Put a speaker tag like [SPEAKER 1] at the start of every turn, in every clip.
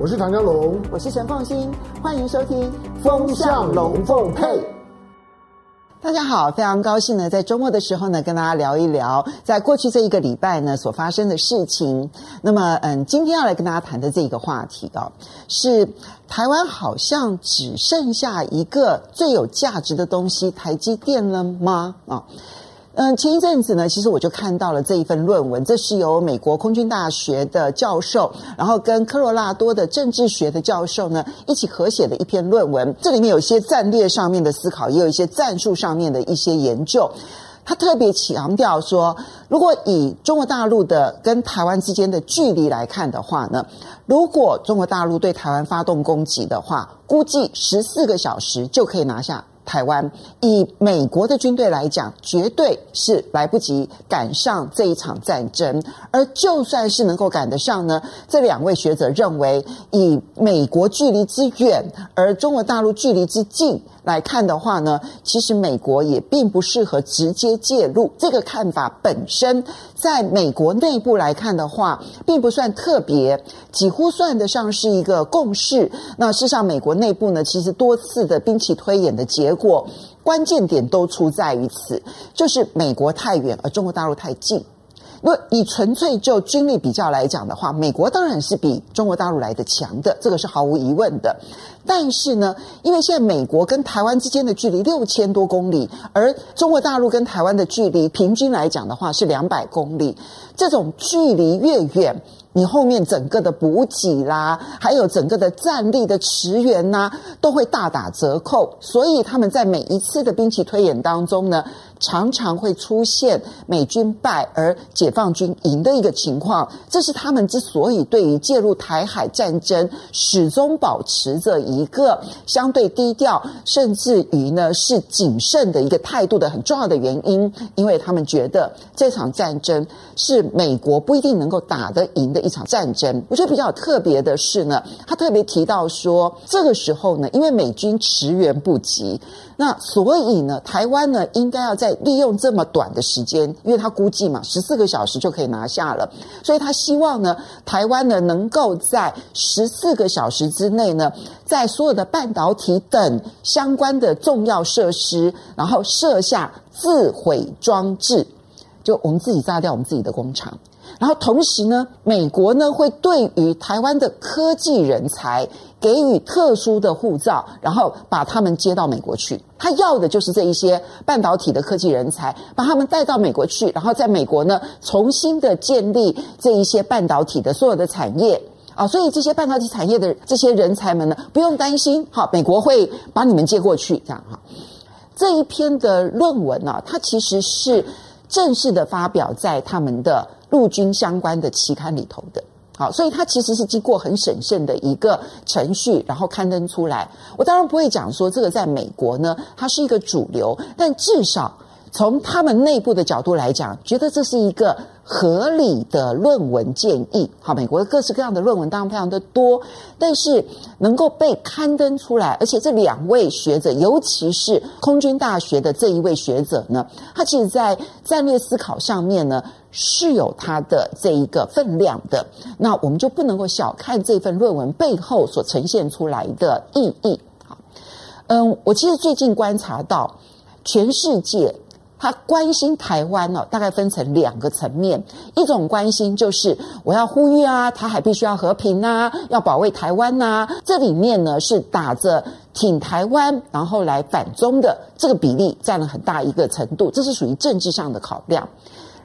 [SPEAKER 1] 我是唐江龙，
[SPEAKER 2] 我是陈凤欣，欢迎收听《
[SPEAKER 1] 风向龙凤配》。
[SPEAKER 2] 大家好，非常高兴呢，在周末的时候呢，跟大家聊一聊在过去这一个礼拜呢所发生的事情。那么，嗯，今天要来跟大家谈的这个话题哦，是台湾好像只剩下一个最有价值的东西——台积电了吗？啊、哦。嗯，前一阵子呢，其实我就看到了这一份论文，这是由美国空军大学的教授，然后跟科罗拉多的政治学的教授呢一起合写的一篇论文。这里面有一些战略上面的思考，也有一些战术上面的一些研究。他特别强调说，如果以中国大陆的跟台湾之间的距离来看的话呢，如果中国大陆对台湾发动攻击的话，估计十四个小时就可以拿下。台湾以美国的军队来讲，绝对是来不及赶上这一场战争。而就算是能够赶得上呢，这两位学者认为，以美国距离之远，而中国大陆距离之近。来看的话呢，其实美国也并不适合直接介入。这个看法本身，在美国内部来看的话，并不算特别，几乎算得上是一个共识。那事实上，美国内部呢，其实多次的兵棋推演的结果，关键点都出在于此，就是美国太远，而中国大陆太近。如果以纯粹就军力比较来讲的话，美国当然是比中国大陆来的强的，这个是毫无疑问的。但是呢，因为现在美国跟台湾之间的距离六千多公里，而中国大陆跟台湾的距离平均来讲的话是两百公里，这种距离越远，你后面整个的补给啦，还有整个的战力的驰援呐，都会大打折扣。所以他们在每一次的兵棋推演当中呢，常常会出现美军败而解放军赢的一个情况，这是他们之所以对于介入台海战争始终保持着一个相对低调，甚至于呢是谨慎的一个态度的很重要的原因，因为他们觉得这场战争是美国不一定能够打得赢的一场战争。我觉得比较特别的是呢，他特别提到说，这个时候呢，因为美军驰援不及。那所以呢，台湾呢应该要在利用这么短的时间，因为他估计嘛，十四个小时就可以拿下了，所以他希望呢，台湾呢能够在十四个小时之内呢，在所有的半导体等相关的重要设施，然后设下自毁装置，就我们自己炸掉我们自己的工厂。然后同时呢，美国呢会对于台湾的科技人才给予特殊的护照，然后把他们接到美国去。他要的就是这一些半导体的科技人才，把他们带到美国去，然后在美国呢重新的建立这一些半导体的所有的产业啊。所以这些半导体产业的这些人才们呢，不用担心，好，美国会把你们接过去，这样哈。这一篇的论文呢，它其实是正式的发表在他们的。陆军相关的期刊里头的，好，所以它其实是经过很审慎的一个程序，然后刊登出来。我当然不会讲说这个在美国呢，它是一个主流，但至少从他们内部的角度来讲，觉得这是一个。合理的论文建议，好，美国各式各样的论文当然非常的多，但是能够被刊登出来，而且这两位学者，尤其是空军大学的这一位学者呢，他其实在战略思考上面呢是有它的这一个分量的，那我们就不能够小看这份论文背后所呈现出来的意义。嗯，我其实最近观察到全世界。他关心台湾呢，大概分成两个层面。一种关心就是我要呼吁啊，台海必须要和平呐，要保卫台湾呐。这里面呢是打着挺台湾，然后来反中的这个比例占了很大一个程度，这是属于政治上的考量。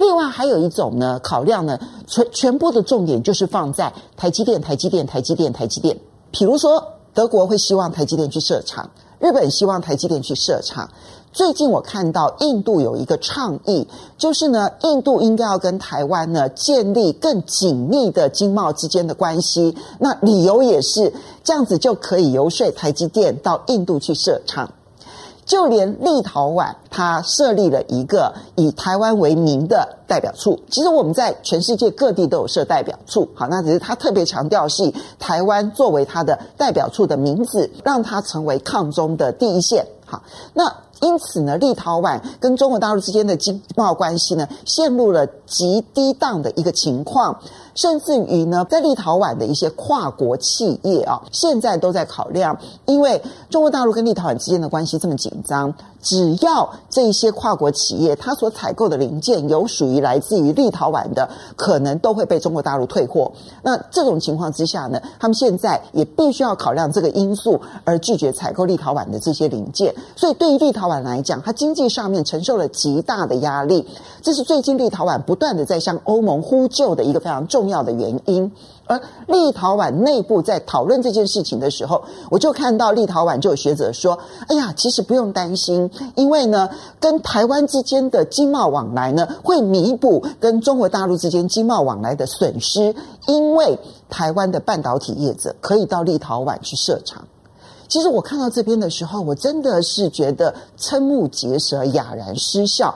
[SPEAKER 2] 另外还有一种呢考量呢，全全部的重点就是放在台积电、台积电、台积电、台积电。比如说德国会希望台积电去设厂，日本希望台积电去设厂。最近我看到印度有一个倡议，就是呢，印度应该要跟台湾呢建立更紧密的经贸之间的关系。那理由也是这样子就可以游说台积电到印度去设厂。就连立陶宛，它设立了一个以台湾为名的代表处。其实我们在全世界各地都有设代表处，好，那只是他特别强调是台湾作为它的代表处的名字，让它成为抗中的第一线。好，那。因此呢，立陶宛跟中国大陆之间的经贸关系呢，陷入了极低档的一个情况。甚至于呢，在立陶宛的一些跨国企业啊，现在都在考量，因为中国大陆跟立陶宛之间的关系这么紧张，只要这一些跨国企业它所采购的零件有属于来自于立陶宛的，可能都会被中国大陆退货。那这种情况之下呢，他们现在也必须要考量这个因素，而拒绝采购立陶宛的这些零件。所以对于立陶宛来讲，它经济上面承受了极大的压力。这是最近立陶宛不断的在向欧盟呼救的一个非常重重要的原因。而立陶宛内部在讨论这件事情的时候，我就看到立陶宛就有学者说：“哎呀，其实不用担心，因为呢，跟台湾之间的经贸往来呢，会弥补跟中国大陆之间经贸往来的损失，因为台湾的半导体业者可以到立陶宛去设厂。”其实我看到这边的时候，我真的是觉得瞠目结舌、哑然失笑。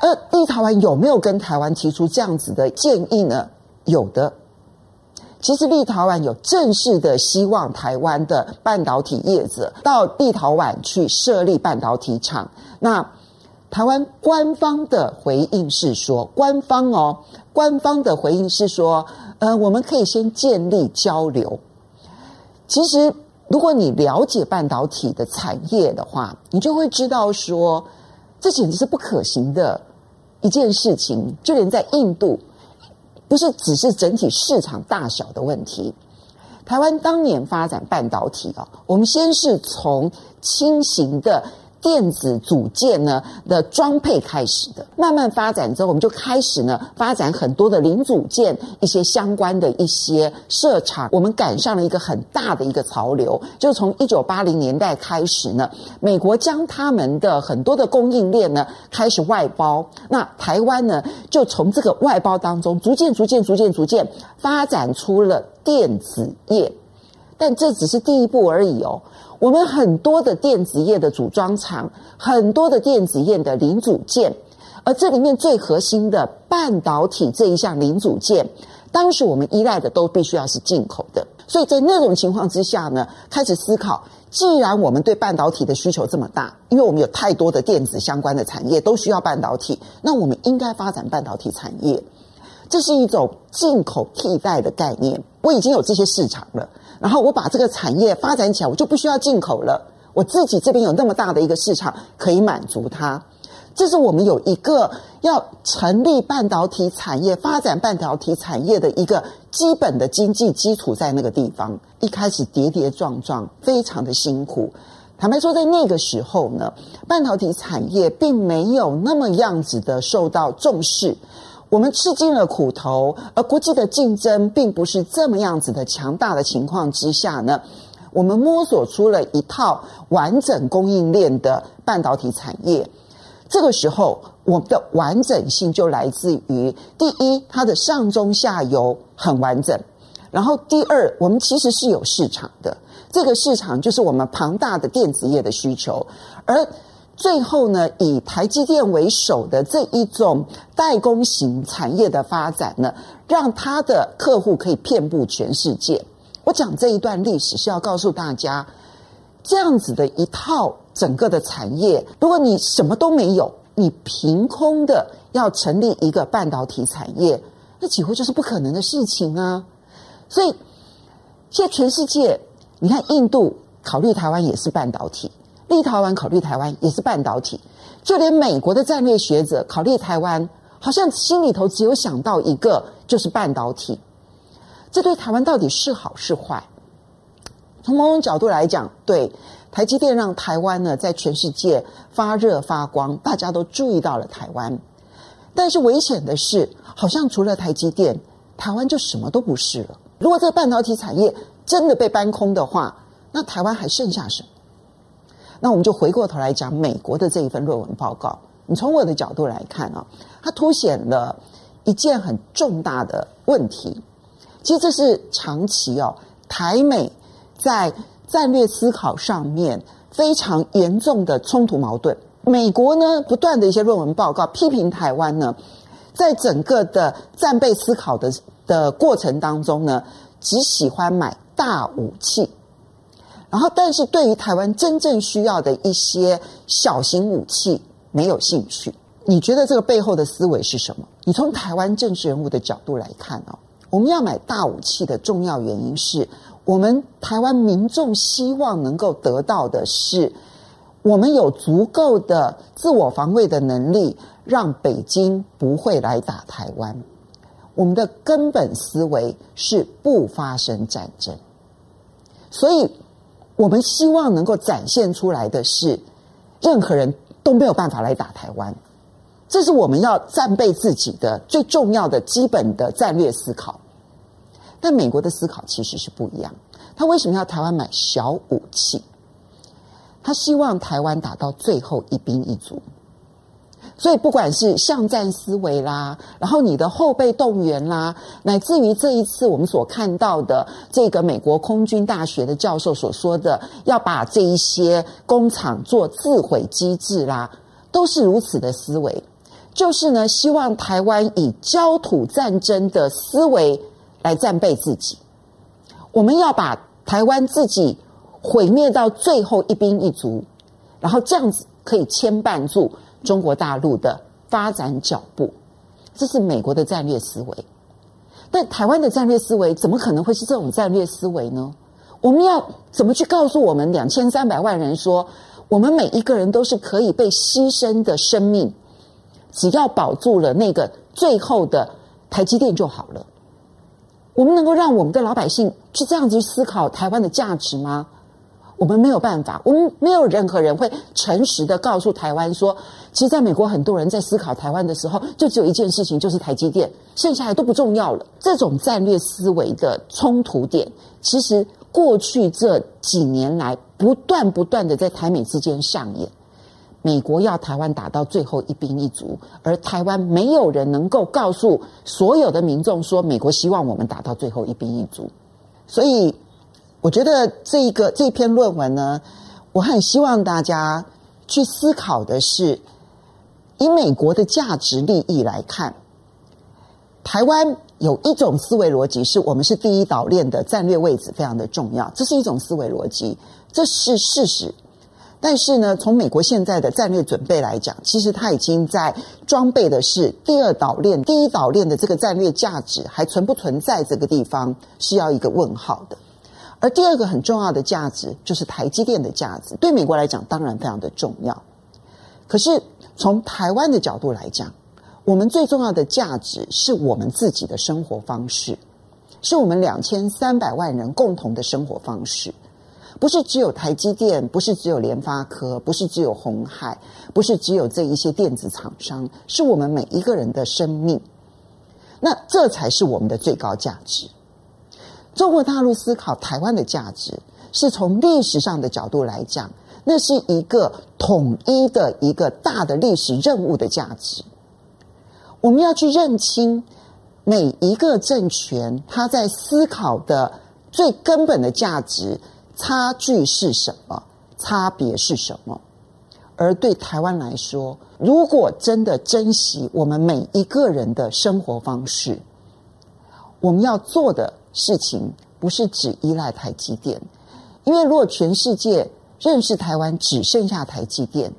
[SPEAKER 2] 而立陶宛有没有跟台湾提出这样子的建议呢？有的。其实立陶宛有正式的希望台湾的半导体业者到立陶宛去设立半导体厂。那台湾官方的回应是说，官方哦，官方的回应是说，呃，我们可以先建立交流。其实，如果你了解半导体的产业的话，你就会知道说，这简直是不可行的一件事情。就连在印度。不是只是整体市场大小的问题。台湾当年发展半导体啊，我们先是从轻型的。电子组件呢的装配开始的，慢慢发展之后，我们就开始呢发展很多的零组件，一些相关的一些设厂。我们赶上了一个很大的一个潮流，就从一九八零年代开始呢，美国将他们的很多的供应链呢开始外包，那台湾呢就从这个外包当中逐渐、逐渐、逐渐、逐渐发展出了电子业，但这只是第一步而已哦。我们很多的电子业的组装厂，很多的电子业的零组件，而这里面最核心的半导体这一项零组件，当时我们依赖的都必须要是进口的。所以在那种情况之下呢，开始思考，既然我们对半导体的需求这么大，因为我们有太多的电子相关的产业都需要半导体，那我们应该发展半导体产业。这是一种进口替代的概念。我已经有这些市场了。然后我把这个产业发展起来，我就不需要进口了。我自己这边有那么大的一个市场可以满足它。这是我们有一个要成立半导体产业、发展半导体产业的一个基本的经济基础在那个地方。一开始跌跌撞撞，非常的辛苦。坦白说，在那个时候呢，半导体产业并没有那么样子的受到重视。我们吃尽了苦头，而国际的竞争并不是这么样子的强大的情况之下呢，我们摸索出了一套完整供应链的半导体产业。这个时候，我们的完整性就来自于：第一，它的上中下游很完整；然后，第二，我们其实是有市场的，这个市场就是我们庞大的电子业的需求，而。最后呢，以台积电为首的这一种代工型产业的发展呢，让他的客户可以遍布全世界。我讲这一段历史是要告诉大家，这样子的一套整个的产业，如果你什么都没有，你凭空的要成立一个半导体产业，那几乎就是不可能的事情啊。所以，现在全世界，你看印度考虑台湾也是半导体。立陶宛考虑台湾也是半导体，就连美国的战略学者考虑台湾，好像心里头只有想到一个，就是半导体。这对台湾到底是好是坏？从某种角度来讲，对台积电让台湾呢在全世界发热发光，大家都注意到了台湾。但是危险的是，好像除了台积电，台湾就什么都不是了。如果这个半导体产业真的被搬空的话，那台湾还剩下什么？那我们就回过头来讲美国的这一份论文报告。你从我的角度来看啊，它凸显了一件很重大的问题。其实这是长期哦，台美在战略思考上面非常严重的冲突矛盾。美国呢，不断的一些论文报告批评台湾呢，在整个的战备思考的的过程当中呢，只喜欢买大武器。然后，但是对于台湾真正需要的一些小型武器没有兴趣。你觉得这个背后的思维是什么？你从台湾政治人物的角度来看哦，我们要买大武器的重要原因是我们台湾民众希望能够得到的是，我们有足够的自我防卫的能力，让北京不会来打台湾。我们的根本思维是不发生战争，所以我们希望能够展现出来的是，任何人都没有办法来打台湾。这是我们要战备自己的最重要的基本的战略思考。但美国的思考其实是不一样。他为什么要台湾买小武器？他希望台湾打到最后一兵一卒。所以不管是巷战思维啦，然后你的后备动员啦，乃至于这一次我们所看到的这个美国空军大学的教授所说的，要把这一些工厂做自毁机制啦，都是如此的思维。就是呢，希望台湾以焦土战争的思维来战备自己。我们要把台湾自己毁灭到最后一兵一卒，然后这样子可以牵绊住中国大陆的发展脚步。这是美国的战略思维。但台湾的战略思维怎么可能会是这种战略思维呢？我们要怎么去告诉我们两千三百万人说，我们每一个人都是可以被牺牲的生命？只要保住了那个最后的台积电就好了。我们能够让我们的老百姓去这样子去思考台湾的价值吗？我们没有办法，我们没有任何人会诚实的告诉台湾说，其实在美国很多人在思考台湾的时候，就只有一件事情，就是台积电，剩下来都不重要了。这种战略思维的冲突点，其实过去这几年来不断不断的在台美之间上演。美国要台湾打到最后一兵一卒，而台湾没有人能够告诉所有的民众说，美国希望我们打到最后一兵一卒。所以，我觉得这一个这篇论文呢，我很希望大家去思考的是，以美国的价值利益来看，台湾有一种思维逻辑，是我们是第一岛链的战略位置非常的重要，这是一种思维逻辑，这是事实。但是呢，从美国现在的战略准备来讲，其实它已经在装备的是第二岛链、第一岛链的这个战略价值还存不存在这个地方是要一个问号的。而第二个很重要的价值就是台积电的价值，对美国来讲当然非常的重要。可是从台湾的角度来讲，我们最重要的价值是我们自己的生活方式，是我们两千三百万人共同的生活方式。不是只有台积电，不是只有联发科，不是只有鸿海，不是只有这一些电子厂商，是我们每一个人的生命。那这才是我们的最高价值。中国大陆思考台湾的价值，是从历史上的角度来讲，那是一个统一的一个大的历史任务的价值。我们要去认清每一个政权，他在思考的最根本的价值。差距是什么？差别是什么？而对台湾来说，如果真的珍惜我们每一个人的生活方式，我们要做的事情不是只依赖台积电，因为如果全世界认识台湾只剩下台积电，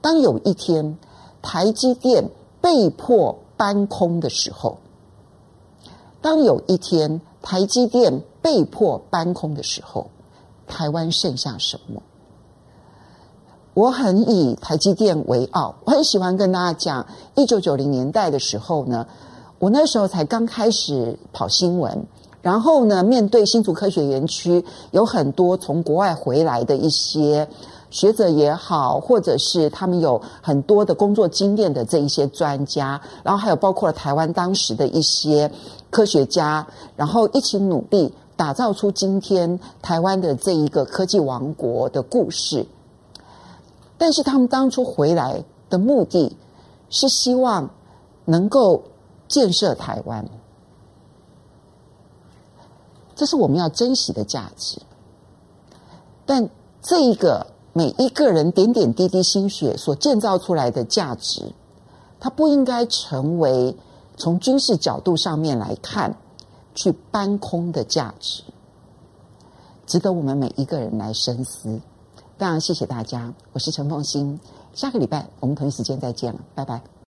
[SPEAKER 2] 当有一天台积电被迫搬空的时候，当有一天台积电被迫搬空的时候，台湾剩下什么？我很以台积电为傲，我很喜欢跟大家讲，一九九零年代的时候呢，我那时候才刚开始跑新闻，然后呢，面对新竹科学园区有很多从国外回来的一些学者也好，或者是他们有很多的工作经验的这一些专家，然后还有包括了台湾当时的一些科学家，然后一起努力。打造出今天台湾的这一个科技王国的故事，但是他们当初回来的目的是希望能够建设台湾，这是我们要珍惜的价值。但这一个每一个人点点滴滴心血所建造出来的价值，它不应该成为从军事角度上面来看。去搬空的价值，值得我们每一个人来深思。非常谢谢大家，我是陈凤欣，下个礼拜我们同一时间再见了，拜拜。